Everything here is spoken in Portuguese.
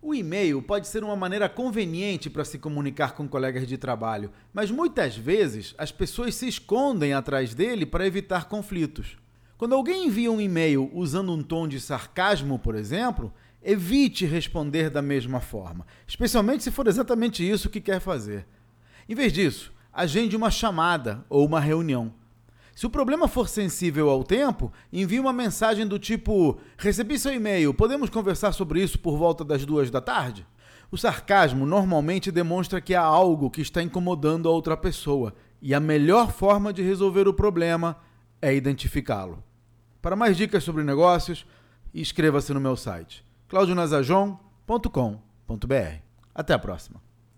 O e-mail pode ser uma maneira conveniente para se comunicar com colegas de trabalho, mas muitas vezes as pessoas se escondem atrás dele para evitar conflitos. Quando alguém envia um e-mail usando um tom de sarcasmo, por exemplo, evite responder da mesma forma, especialmente se for exatamente isso que quer fazer. Em vez disso, agende uma chamada ou uma reunião. Se o problema for sensível ao tempo, envie uma mensagem do tipo: Recebi seu e-mail, podemos conversar sobre isso por volta das duas da tarde? O sarcasmo normalmente demonstra que há algo que está incomodando a outra pessoa, e a melhor forma de resolver o problema é identificá-lo. Para mais dicas sobre negócios, inscreva-se no meu site claudionazajon.com.br. Até a próxima.